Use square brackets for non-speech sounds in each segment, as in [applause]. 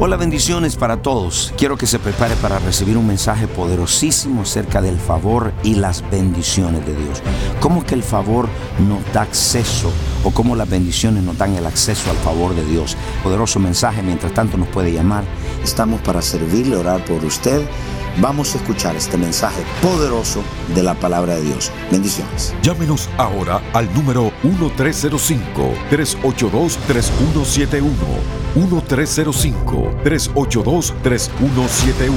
Hola, bendiciones para todos. Quiero que se prepare para recibir un mensaje poderosísimo acerca del favor y las bendiciones de Dios. ¿Cómo que el favor nos da acceso o cómo las bendiciones nos dan el acceso al favor de Dios? Poderoso mensaje, mientras tanto nos puede llamar. Estamos para servirle, orar por usted vamos a escuchar este mensaje poderoso de la palabra de Dios. Bendiciones. Llámenos ahora al número 1305-382-3171. 1305-382-3171.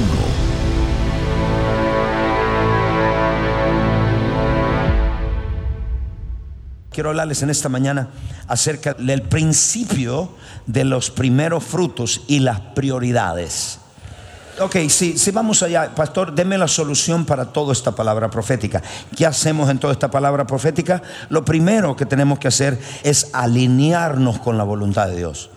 Quiero hablarles en esta mañana acerca del principio de los primeros frutos y las prioridades. Ok, si, si vamos allá, pastor, deme la solución para toda esta palabra profética. ¿Qué hacemos en toda esta palabra profética? Lo primero que tenemos que hacer es alinearnos con la voluntad de Dios.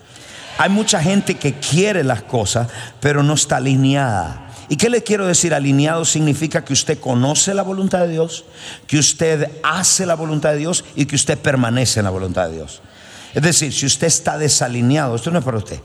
Hay mucha gente que quiere las cosas, pero no está alineada. ¿Y qué le quiero decir? Alineado significa que usted conoce la voluntad de Dios, que usted hace la voluntad de Dios y que usted permanece en la voluntad de Dios. Es decir, si usted está desalineado, esto no es para usted,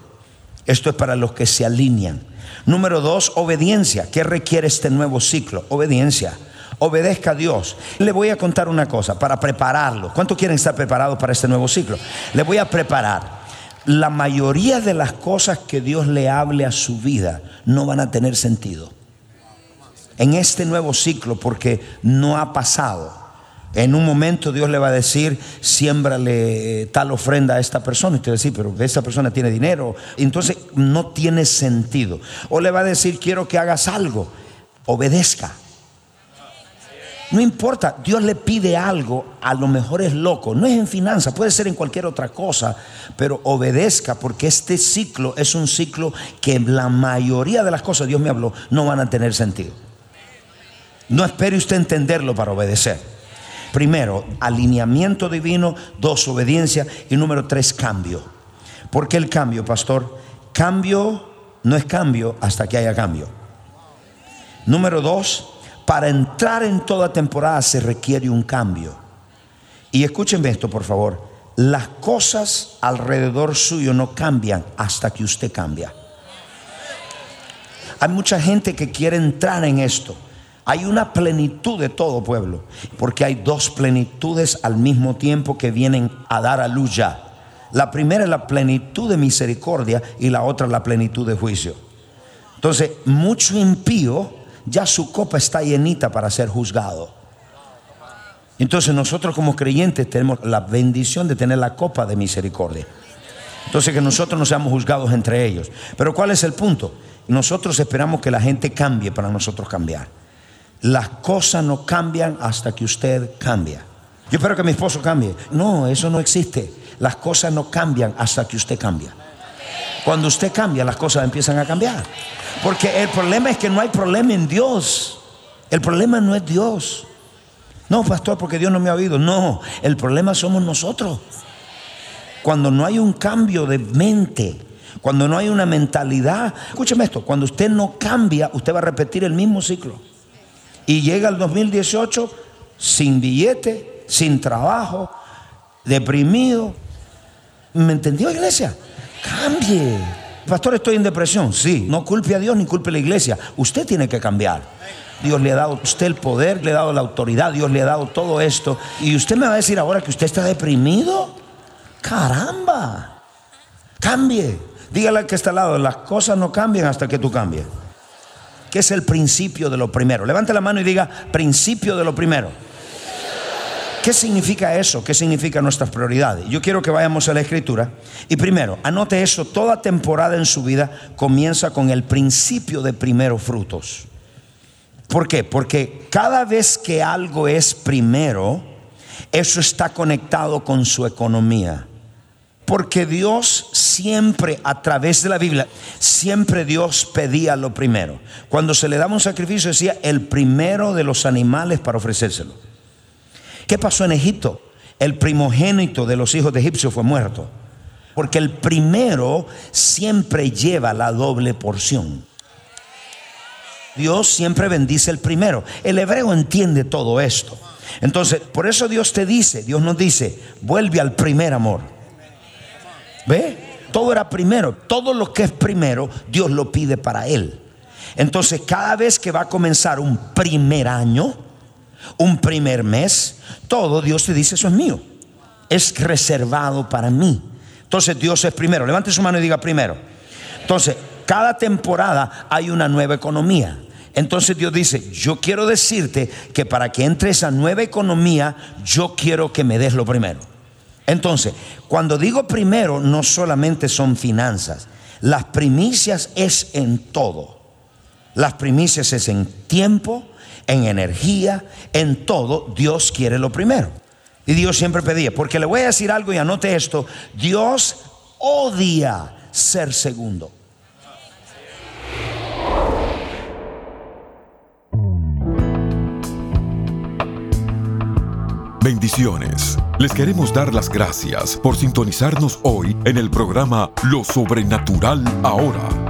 esto es para los que se alinean. Número dos, obediencia. ¿Qué requiere este nuevo ciclo? Obediencia. Obedezca a Dios. Le voy a contar una cosa para prepararlo. ¿Cuánto quieren estar preparados para este nuevo ciclo? Le voy a preparar. La mayoría de las cosas que Dios le hable a su vida no van a tener sentido. En este nuevo ciclo porque no ha pasado. En un momento Dios le va a decir, siémbrale tal ofrenda a esta persona. Y usted va a decir, pero esta persona tiene dinero. Entonces no tiene sentido. O le va a decir, quiero que hagas algo. Obedezca. No importa, Dios le pide algo, a lo mejor es loco, no es en finanzas, puede ser en cualquier otra cosa, pero obedezca porque este ciclo es un ciclo que la mayoría de las cosas, Dios me habló, no van a tener sentido. No espere usted entenderlo para obedecer. Primero, alineamiento divino. Dos, obediencia. Y número tres, cambio. ¿Por qué el cambio, pastor? Cambio no es cambio hasta que haya cambio. Número dos, para entrar en toda temporada se requiere un cambio. Y escúchenme esto, por favor. Las cosas alrededor suyo no cambian hasta que usted cambia. Hay mucha gente que quiere entrar en esto hay una plenitud de todo pueblo, porque hay dos plenitudes al mismo tiempo que vienen a dar a luz ya. La primera es la plenitud de misericordia y la otra la plenitud de juicio. Entonces, mucho impío, ya su copa está llenita para ser juzgado. Entonces nosotros como creyentes tenemos la bendición de tener la copa de misericordia. Entonces que nosotros no seamos juzgados entre ellos. Pero ¿cuál es el punto? Nosotros esperamos que la gente cambie para nosotros cambiar. Las cosas no cambian hasta que usted cambia. Yo espero que mi esposo cambie. No, eso no existe. Las cosas no cambian hasta que usted cambia. Cuando usted cambia, las cosas empiezan a cambiar. Porque el problema es que no hay problema en Dios. El problema no es Dios. No, pastor, porque Dios no me ha oído. No, el problema somos nosotros. Cuando no hay un cambio de mente, cuando no hay una mentalidad, escúcheme esto, cuando usted no cambia, usted va a repetir el mismo ciclo. Y llega el 2018 sin billete, sin trabajo, deprimido. ¿Me entendió, iglesia? Cambie. Pastor, estoy en depresión. Sí, no culpe a Dios ni culpe a la iglesia. Usted tiene que cambiar. Dios le ha dado a usted el poder, le ha dado la autoridad, Dios le ha dado todo esto. Y usted me va a decir ahora que usted está deprimido. Caramba. Cambie. Dígale al que está al lado, las cosas no cambian hasta que tú cambies. ¿Qué es el principio de lo primero? Levante la mano y diga, principio de lo primero. ¿Qué significa eso? ¿Qué significa nuestras prioridades? Yo quiero que vayamos a la escritura. Y primero, anote eso, toda temporada en su vida comienza con el principio de primeros frutos. ¿Por qué? Porque cada vez que algo es primero, eso está conectado con su economía. Porque Dios siempre, a través de la Biblia, siempre Dios pedía lo primero. Cuando se le daba un sacrificio decía el primero de los animales para ofrecérselo. ¿Qué pasó en Egipto? El primogénito de los hijos de Egipcio fue muerto. Porque el primero siempre lleva la doble porción. Dios siempre bendice el primero. El hebreo entiende todo esto. Entonces, por eso Dios te dice, Dios nos dice, vuelve al primer amor. ¿Ve? Todo era primero. Todo lo que es primero, Dios lo pide para Él. Entonces, cada vez que va a comenzar un primer año, un primer mes, todo Dios te dice, eso es mío. Es reservado para mí. Entonces, Dios es primero. Levante su mano y diga primero. Entonces, cada temporada hay una nueva economía. Entonces Dios dice, yo quiero decirte que para que entre esa nueva economía, yo quiero que me des lo primero. Entonces, cuando digo primero, no solamente son finanzas, las primicias es en todo. Las primicias es en tiempo, en energía, en todo. Dios quiere lo primero. Y Dios siempre pedía, porque le voy a decir algo y anote esto, Dios odia ser segundo. Bendiciones. Les queremos dar las gracias por sintonizarnos hoy en el programa Lo Sobrenatural Ahora.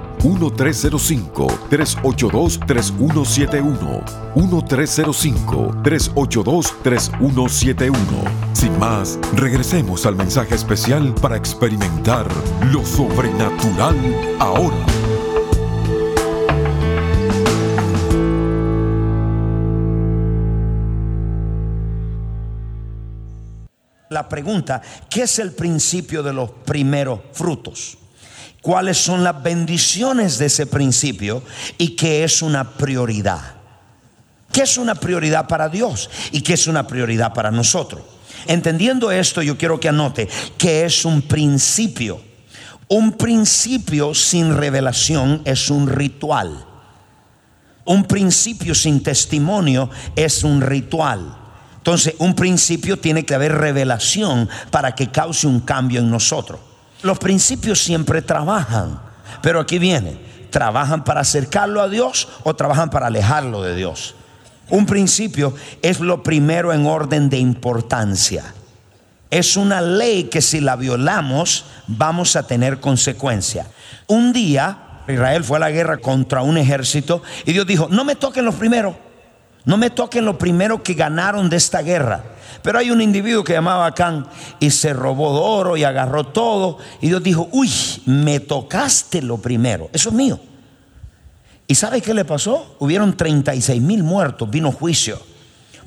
1-305-382-3171. 1-305-382-3171. Sin más, regresemos al mensaje especial para experimentar lo sobrenatural ahora. La pregunta, ¿qué es el principio de los primeros frutos? Cuáles son las bendiciones de ese principio y qué es una prioridad. ¿Qué es una prioridad para Dios y qué es una prioridad para nosotros? Entendiendo esto, yo quiero que anote que es un principio. Un principio sin revelación es un ritual. Un principio sin testimonio es un ritual. Entonces, un principio tiene que haber revelación para que cause un cambio en nosotros. Los principios siempre trabajan, pero aquí viene, ¿trabajan para acercarlo a Dios o trabajan para alejarlo de Dios? Un principio es lo primero en orden de importancia. Es una ley que si la violamos vamos a tener consecuencia. Un día Israel fue a la guerra contra un ejército y Dios dijo, no me toquen los primeros, no me toquen los primeros que ganaron de esta guerra. Pero hay un individuo que llamaba Can y se robó oro y agarró todo. Y Dios dijo, uy, me tocaste lo primero. Eso es mío. ¿Y sabe qué le pasó? Hubieron 36 mil muertos, vino juicio.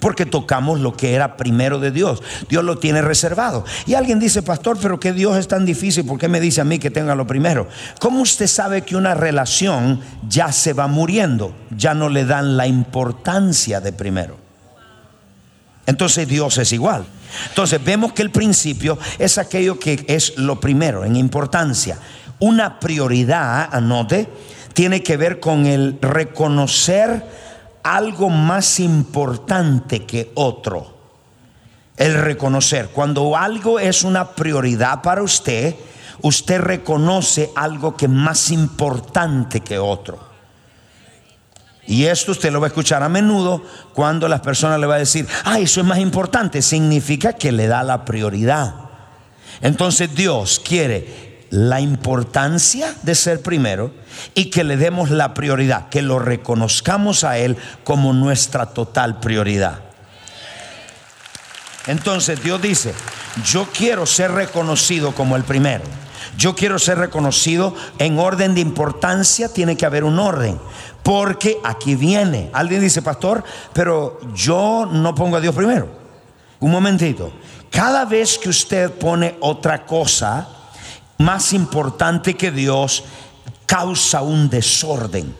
Porque tocamos lo que era primero de Dios. Dios lo tiene reservado. Y alguien dice, pastor, pero que Dios es tan difícil, ¿por qué me dice a mí que tenga lo primero? ¿Cómo usted sabe que una relación ya se va muriendo? Ya no le dan la importancia de primero. Entonces Dios es igual. Entonces vemos que el principio es aquello que es lo primero en importancia. Una prioridad, anote, tiene que ver con el reconocer algo más importante que otro. El reconocer. Cuando algo es una prioridad para usted, usted reconoce algo que es más importante que otro. Y esto usted lo va a escuchar a menudo cuando las personas le va a decir, ah, eso es más importante. Significa que le da la prioridad. Entonces Dios quiere la importancia de ser primero y que le demos la prioridad, que lo reconozcamos a Él como nuestra total prioridad. Entonces Dios dice, yo quiero ser reconocido como el primero. Yo quiero ser reconocido en orden de importancia, tiene que haber un orden. Porque aquí viene. Alguien dice, pastor, pero yo no pongo a Dios primero. Un momentito. Cada vez que usted pone otra cosa más importante que Dios, causa un desorden.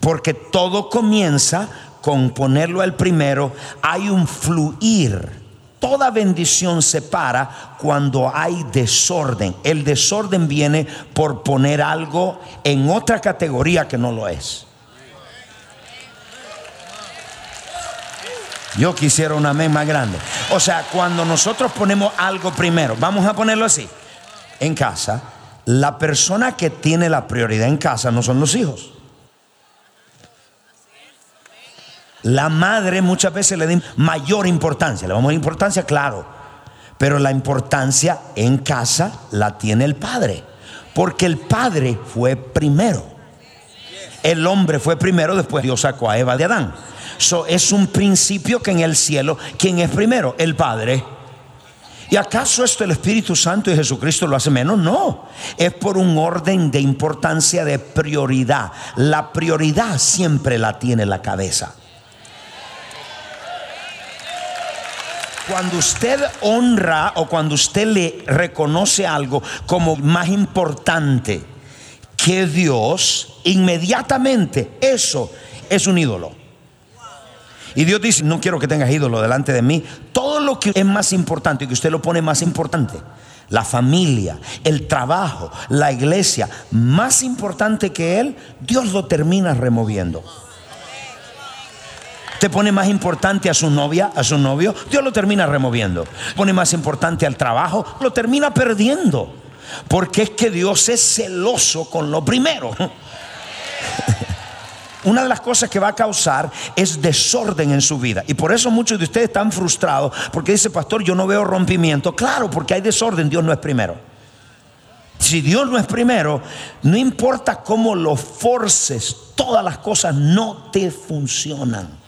Porque todo comienza con ponerlo al primero. Hay un fluir Toda bendición se para cuando hay desorden. El desorden viene por poner algo en otra categoría que no lo es. Yo quisiera una amén más grande. O sea, cuando nosotros ponemos algo primero, vamos a ponerlo así, en casa, la persona que tiene la prioridad en casa no son los hijos. La madre muchas veces le da mayor importancia. Le dar importancia, claro. Pero la importancia en casa la tiene el padre. Porque el padre fue primero. El hombre fue primero, después Dios sacó a Eva de Adán. So, es un principio que en el cielo, ¿quién es primero? El Padre. ¿Y acaso esto el Espíritu Santo y Jesucristo lo hace menos? No, es por un orden de importancia de prioridad. La prioridad siempre la tiene la cabeza. Cuando usted honra o cuando usted le reconoce algo como más importante que Dios, inmediatamente eso es un ídolo. Y Dios dice, no quiero que tengas ídolo delante de mí. Todo lo que es más importante y que usted lo pone más importante, la familia, el trabajo, la iglesia, más importante que Él, Dios lo termina removiendo. Te pone más importante a su novia, a su novio, Dios lo termina removiendo. Pone más importante al trabajo, lo termina perdiendo. Porque es que Dios es celoso con lo primero. Una de las cosas que va a causar es desorden en su vida. Y por eso muchos de ustedes están frustrados porque dice, pastor, yo no veo rompimiento. Claro, porque hay desorden, Dios no es primero. Si Dios no es primero, no importa cómo lo forces, todas las cosas no te funcionan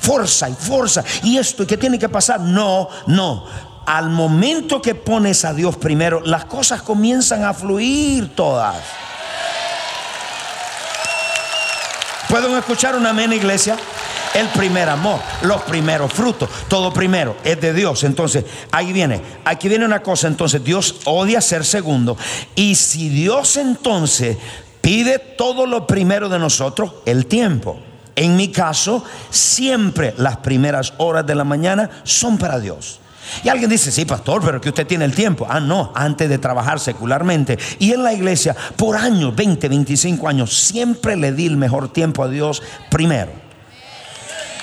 fuerza y fuerza y esto y que tiene que pasar. No, no. Al momento que pones a Dios primero, las cosas comienzan a fluir todas. ¿Pueden escuchar una amén, iglesia? El primer amor, los primeros frutos, todo primero es de Dios. Entonces, ahí viene, aquí viene una cosa, entonces Dios odia ser segundo. Y si Dios entonces pide todo lo primero de nosotros, el tiempo. En mi caso, siempre las primeras horas de la mañana son para Dios. Y alguien dice, sí, pastor, pero que usted tiene el tiempo. Ah, no, antes de trabajar secularmente. Y en la iglesia, por años, 20, 25 años, siempre le di el mejor tiempo a Dios primero.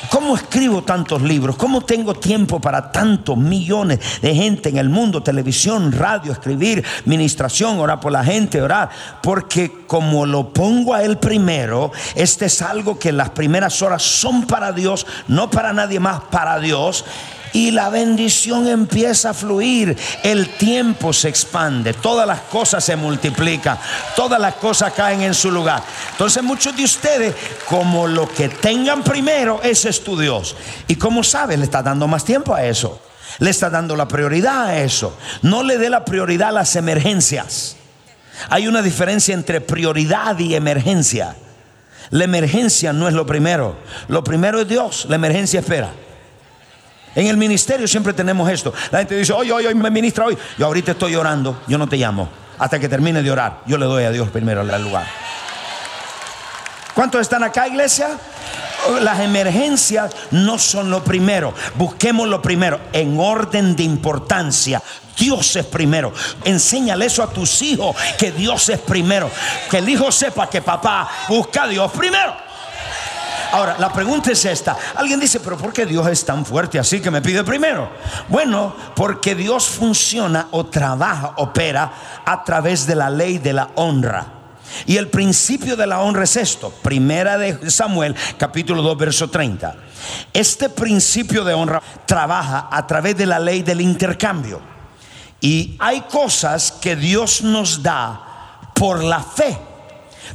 ¿Cómo escribo tantos libros? ¿Cómo tengo tiempo para tantos millones de gente en el mundo? Televisión, radio, escribir, ministración, orar por la gente, orar. Porque como lo pongo a Él primero, este es algo que las primeras horas son para Dios, no para nadie más, para Dios y la bendición empieza a fluir. El tiempo se expande, todas las cosas se multiplican, todas las cosas caen en su lugar. Entonces muchos de ustedes, como lo que tengan primero, ese es tu Dios. Y como sabe, le está dando más tiempo a eso. Le está dando la prioridad a eso. No le dé la prioridad a las emergencias. Hay una diferencia entre prioridad y emergencia. La emergencia no es lo primero. Lo primero es Dios. La emergencia espera. En el ministerio siempre tenemos esto. La gente dice, oye, oye, me ministra hoy. Yo ahorita estoy orando, yo no te llamo. Hasta que termine de orar, yo le doy a Dios primero el lugar. ¿Cuántos están acá, iglesia? Las emergencias no son lo primero. Busquemos lo primero en orden de importancia. Dios es primero. Enséñale eso a tus hijos, que Dios es primero. Que el hijo sepa que papá busca a Dios primero. Ahora, la pregunta es esta. Alguien dice, pero ¿por qué Dios es tan fuerte así que me pide primero? Bueno, porque Dios funciona o trabaja, opera a través de la ley de la honra. Y el principio de la honra es esto. Primera de Samuel, capítulo 2, verso 30. Este principio de honra trabaja a través de la ley del intercambio. Y hay cosas que Dios nos da por la fe.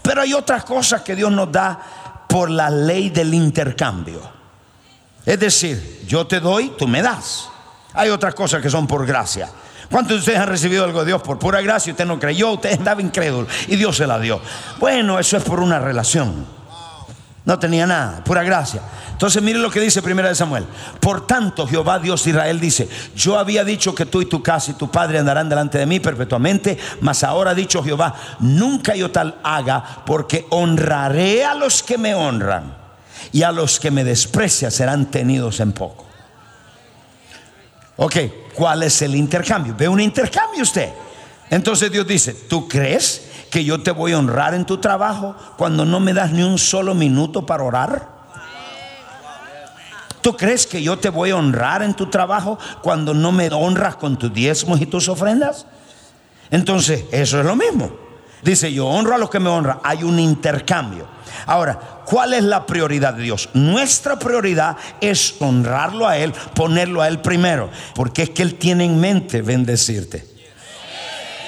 Pero hay otras cosas que Dios nos da por la ley del intercambio. Es decir, yo te doy, tú me das. Hay otras cosas que son por gracia. ¿Cuántos de ustedes han recibido algo de Dios por pura gracia? Usted no creyó, usted estaba incrédulo y Dios se la dio. Bueno, eso es por una relación. No tenía nada, pura gracia. Entonces mire lo que dice primera de Samuel. Por tanto, Jehová Dios de Israel dice, yo había dicho que tú y tu casa y tu padre andarán delante de mí perpetuamente, mas ahora ha dicho Jehová, nunca yo tal haga, porque honraré a los que me honran y a los que me desprecian serán tenidos en poco. Ok, ¿cuál es el intercambio? Ve un intercambio usted. Entonces Dios dice, ¿tú crees que yo te voy a honrar en tu trabajo cuando no me das ni un solo minuto para orar? ¿Tú crees que yo te voy a honrar en tu trabajo cuando no me honras con tus diezmos y tus ofrendas? Entonces, eso es lo mismo. Dice, yo honro a los que me honran. Hay un intercambio. Ahora, ¿cuál es la prioridad de Dios? Nuestra prioridad es honrarlo a Él, ponerlo a Él primero, porque es que Él tiene en mente bendecirte.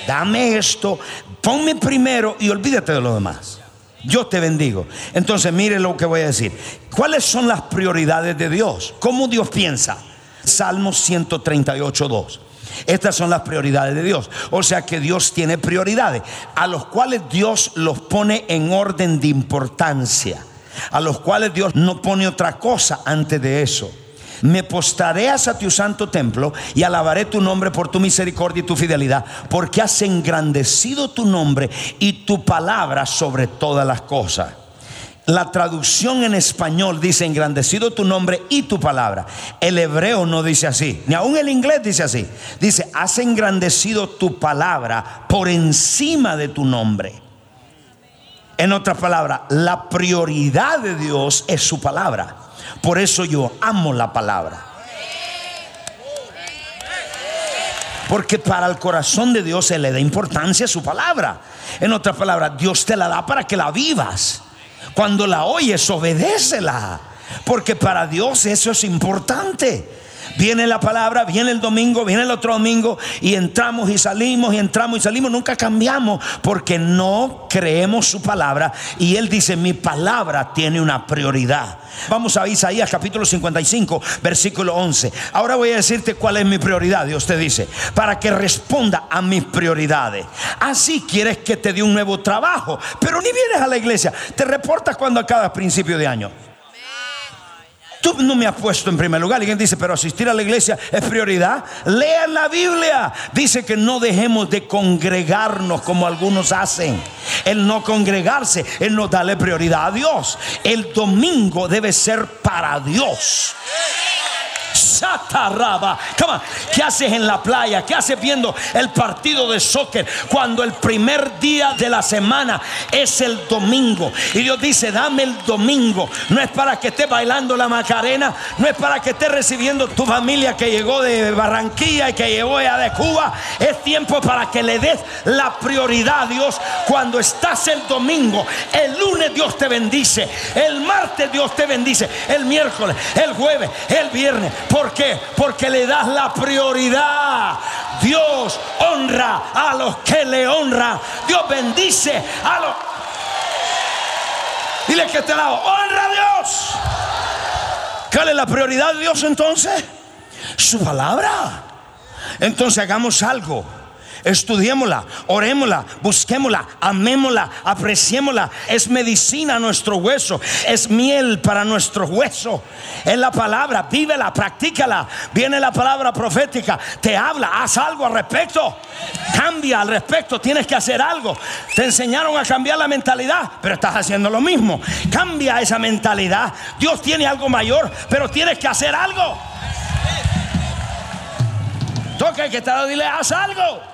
Dame esto, ponme primero y olvídate de lo demás. Yo te bendigo. Entonces, mire lo que voy a decir. ¿Cuáles son las prioridades de Dios? ¿Cómo Dios piensa? Salmos 138, 2. Estas son las prioridades de Dios. O sea que Dios tiene prioridades, a los cuales Dios los pone en orden de importancia, a los cuales Dios no pone otra cosa antes de eso. Me postraré a tu santo templo y alabaré tu nombre por tu misericordia y tu fidelidad, porque has engrandecido tu nombre y tu palabra sobre todas las cosas. La traducción en español dice engrandecido tu nombre y tu palabra. El hebreo no dice así, ni aún el inglés dice así. Dice, has engrandecido tu palabra por encima de tu nombre. En otras palabras, la prioridad de Dios es su palabra. Por eso yo amo la palabra. Porque para el corazón de Dios se le da importancia a su palabra. En otras palabras, Dios te la da para que la vivas. Cuando la oyes, obedécela. Porque para Dios eso es importante. Viene la palabra, viene el domingo, viene el otro domingo y entramos y salimos y entramos y salimos. Nunca cambiamos porque no creemos su palabra. Y Él dice, mi palabra tiene una prioridad. Vamos a Isaías capítulo 55, versículo 11. Ahora voy a decirte cuál es mi prioridad. Dios te dice, para que responda a mis prioridades. Así quieres que te dé un nuevo trabajo, pero ni vienes a la iglesia. Te reportas cuando acaba principio de año. Tú no me has puesto en primer lugar. Alguien dice, pero asistir a la iglesia es prioridad. Lean la Biblia. Dice que no dejemos de congregarnos como algunos hacen. El no congregarse, el no darle prioridad a Dios. El domingo debe ser para Dios. Satarraba. ¿Qué haces en la playa? ¿Qué haces viendo el partido de soccer cuando el primer día de la semana es el domingo? Y Dios dice, dame el domingo. No es para que estés bailando la Macarena, no es para que estés recibiendo tu familia que llegó de Barranquilla y que llegó ya de Cuba. Es tiempo para que le des la prioridad a Dios cuando estás el domingo. El lunes Dios te bendice, el martes Dios te bendice, el miércoles, el jueves, el viernes. ¿Por qué? Porque le das la prioridad. Dios honra a los que le honran. Dios bendice a los... Dile que te lado, honra a Dios. ¿Cuál es la prioridad de Dios entonces? Su palabra. Entonces hagamos algo estudiémosla, orémosla, busquémosla, amémosla, apreciémosla. Es medicina a nuestro hueso, es miel para nuestro hueso. Es la palabra, vívela, practícala. Viene la palabra profética, te habla, haz algo al respecto. Cambia al respecto, tienes que hacer algo. Te enseñaron a cambiar la mentalidad, pero estás haciendo lo mismo. Cambia esa mentalidad. Dios tiene algo mayor, pero tienes que hacer algo. Toca que te lo dile, haz algo.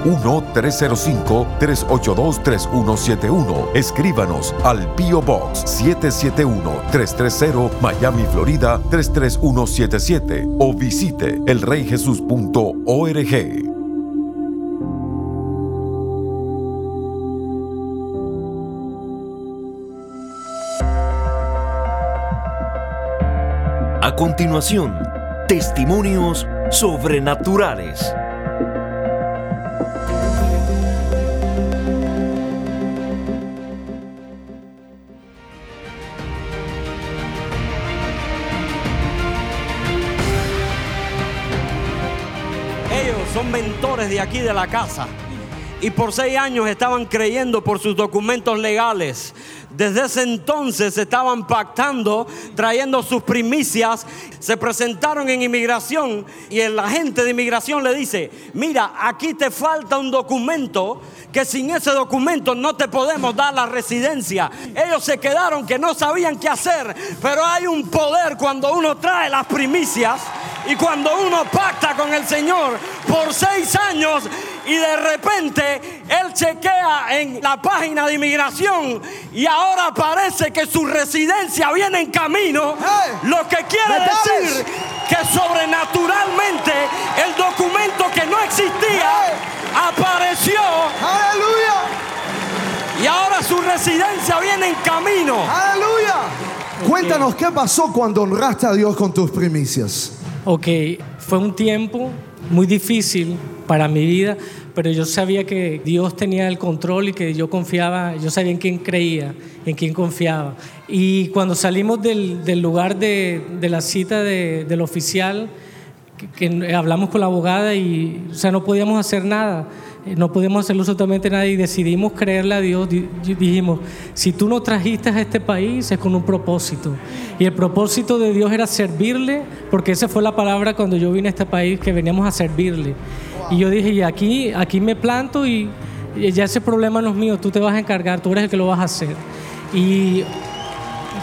1-305-382-3171. Escríbanos al P.O. Box 771-330 Miami, Florida 33177 o visite elreyjesus.org. A continuación, testimonios sobrenaturales. De aquí de la casa. Y por seis años estaban creyendo por sus documentos legales. Desde ese entonces estaban pactando, trayendo sus primicias. Se presentaron en inmigración y el agente de inmigración le dice, mira, aquí te falta un documento que sin ese documento no te podemos dar la residencia. Ellos se quedaron que no sabían qué hacer, pero hay un poder cuando uno trae las primicias y cuando uno pacta con el Señor por seis años y de repente él chequea en la página de inmigración y ahora parece que su residencia viene en camino, lo que quiere decir que sobrenaturalmente el documento que no existía apareció. Aleluya. Y ahora su residencia viene en camino. Aleluya. Cuéntanos qué pasó cuando honraste a Dios con tus primicias. Ok, fue un tiempo muy difícil para mi vida, pero yo sabía que Dios tenía el control y que yo confiaba, yo sabía en quién creía, en quién confiaba. Y cuando salimos del, lugar de, la cita de, del oficial, que, hablamos con la abogada y, o sea, no podíamos hacer nada. Eh, no podíamos hacer absolutamente nada y decidimos creerle a Dios. Dijimos, si tú nos trajiste a este país es con un propósito. Y el propósito de Dios era servirle, porque esa fue la palabra cuando yo vine a este país, que veníamos a servirle. Y yo dije, y aquí, aquí me planto y, y ya ese problema no es mío, tú te vas a encargar, tú eres el que lo vas a hacer. Y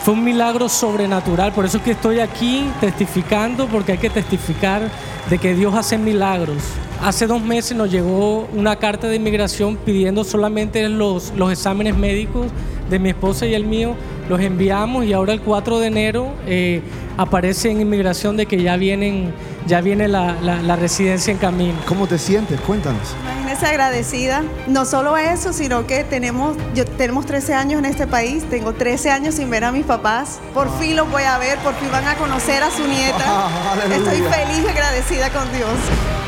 fue un milagro sobrenatural, por eso es que estoy aquí testificando, porque hay que testificar de que Dios hace milagros. Hace dos meses nos llegó una carta de inmigración pidiendo solamente los, los exámenes médicos de mi esposa y el mío. Los enviamos y ahora el 4 de enero eh, aparece en inmigración de que ya, vienen, ya viene la, la, la residencia en camino. ¿Cómo te sientes? Cuéntanos. Imagínese agradecida. No solo eso, sino que tenemos, yo, tenemos 13 años en este país. Tengo 13 años sin ver a mis papás. Por fin los voy a ver, por fin van a conocer a su nieta. [laughs] Wow, Estoy feliz y agradecida con Dios.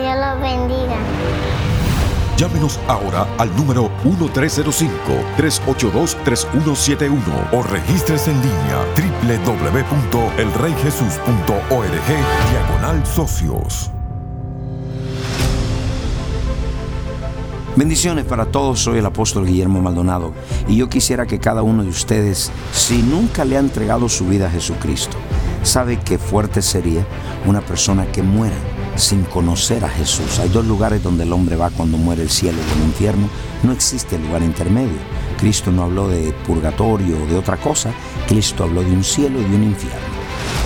Llámenos ahora al número 1305-382-3171 o regístrese en línea www.elreyjesus.org diagonal socios. Bendiciones para todos, soy el apóstol Guillermo Maldonado y yo quisiera que cada uno de ustedes, si nunca le ha entregado su vida a Jesucristo, sabe qué fuerte sería una persona que muera sin conocer a Jesús. Hay dos lugares donde el hombre va cuando muere el cielo y el infierno. No existe lugar intermedio. Cristo no habló de purgatorio o de otra cosa. Cristo habló de un cielo y de un infierno.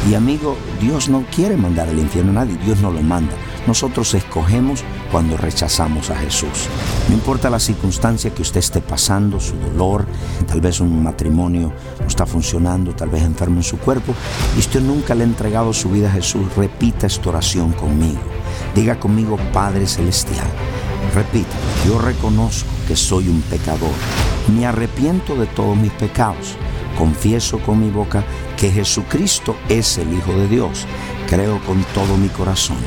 Y amigo, Dios no quiere mandar al infierno a nadie, Dios no lo manda. Nosotros escogemos cuando rechazamos a Jesús. No importa la circunstancia que usted esté pasando, su dolor, tal vez un matrimonio no está funcionando, tal vez enfermo en su cuerpo, y usted nunca le ha entregado su vida a Jesús, repita esta oración conmigo. Diga conmigo, Padre Celestial. Repita, yo reconozco que soy un pecador. Me arrepiento de todos mis pecados. Confieso con mi boca que Jesucristo es el Hijo de Dios. Creo con todo mi corazón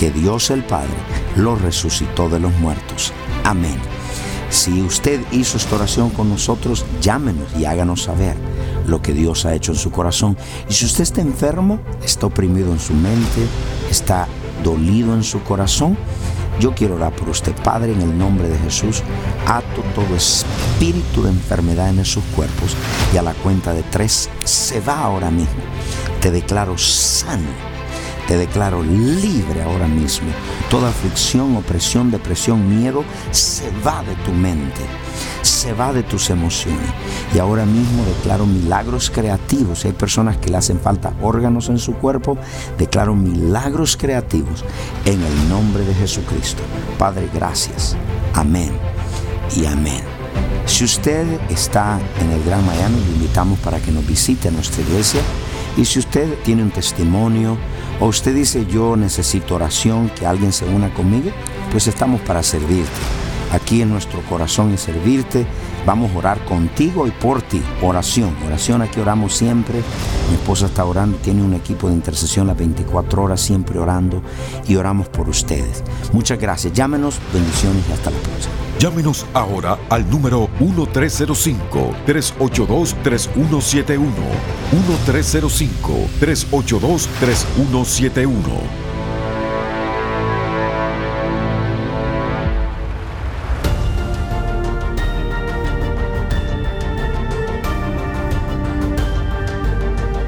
que Dios el Padre lo resucitó de los muertos. Amén. Si usted hizo esta oración con nosotros, llámenos y háganos saber lo que Dios ha hecho en su corazón. Y si usted está enfermo, está oprimido en su mente, está dolido en su corazón, yo quiero orar por usted, Padre, en el nombre de Jesús. Ato todo espíritu de enfermedad en sus cuerpos y a la cuenta de tres se va ahora mismo. Te declaro sano te declaro libre ahora mismo. Toda aflicción, opresión, depresión, miedo se va de tu mente, se va de tus emociones. Y ahora mismo declaro milagros creativos. hay personas que le hacen falta órganos en su cuerpo, declaro milagros creativos en el nombre de Jesucristo. Padre, gracias. Amén y amén. Si usted está en el Gran Miami, le invitamos para que nos visite a nuestra iglesia. Y si usted tiene un testimonio, o usted dice yo necesito oración, que alguien se una conmigo, pues estamos para servirte. Aquí en nuestro corazón es servirte. Vamos a orar contigo y por ti. Oración, oración aquí oramos siempre. Mi esposa está orando, tiene un equipo de intercesión las 24 horas siempre orando y oramos por ustedes. Muchas gracias. Llámenos, bendiciones y hasta la próxima. Llámenos ahora al número 1305-382-3171. 1305-382-3171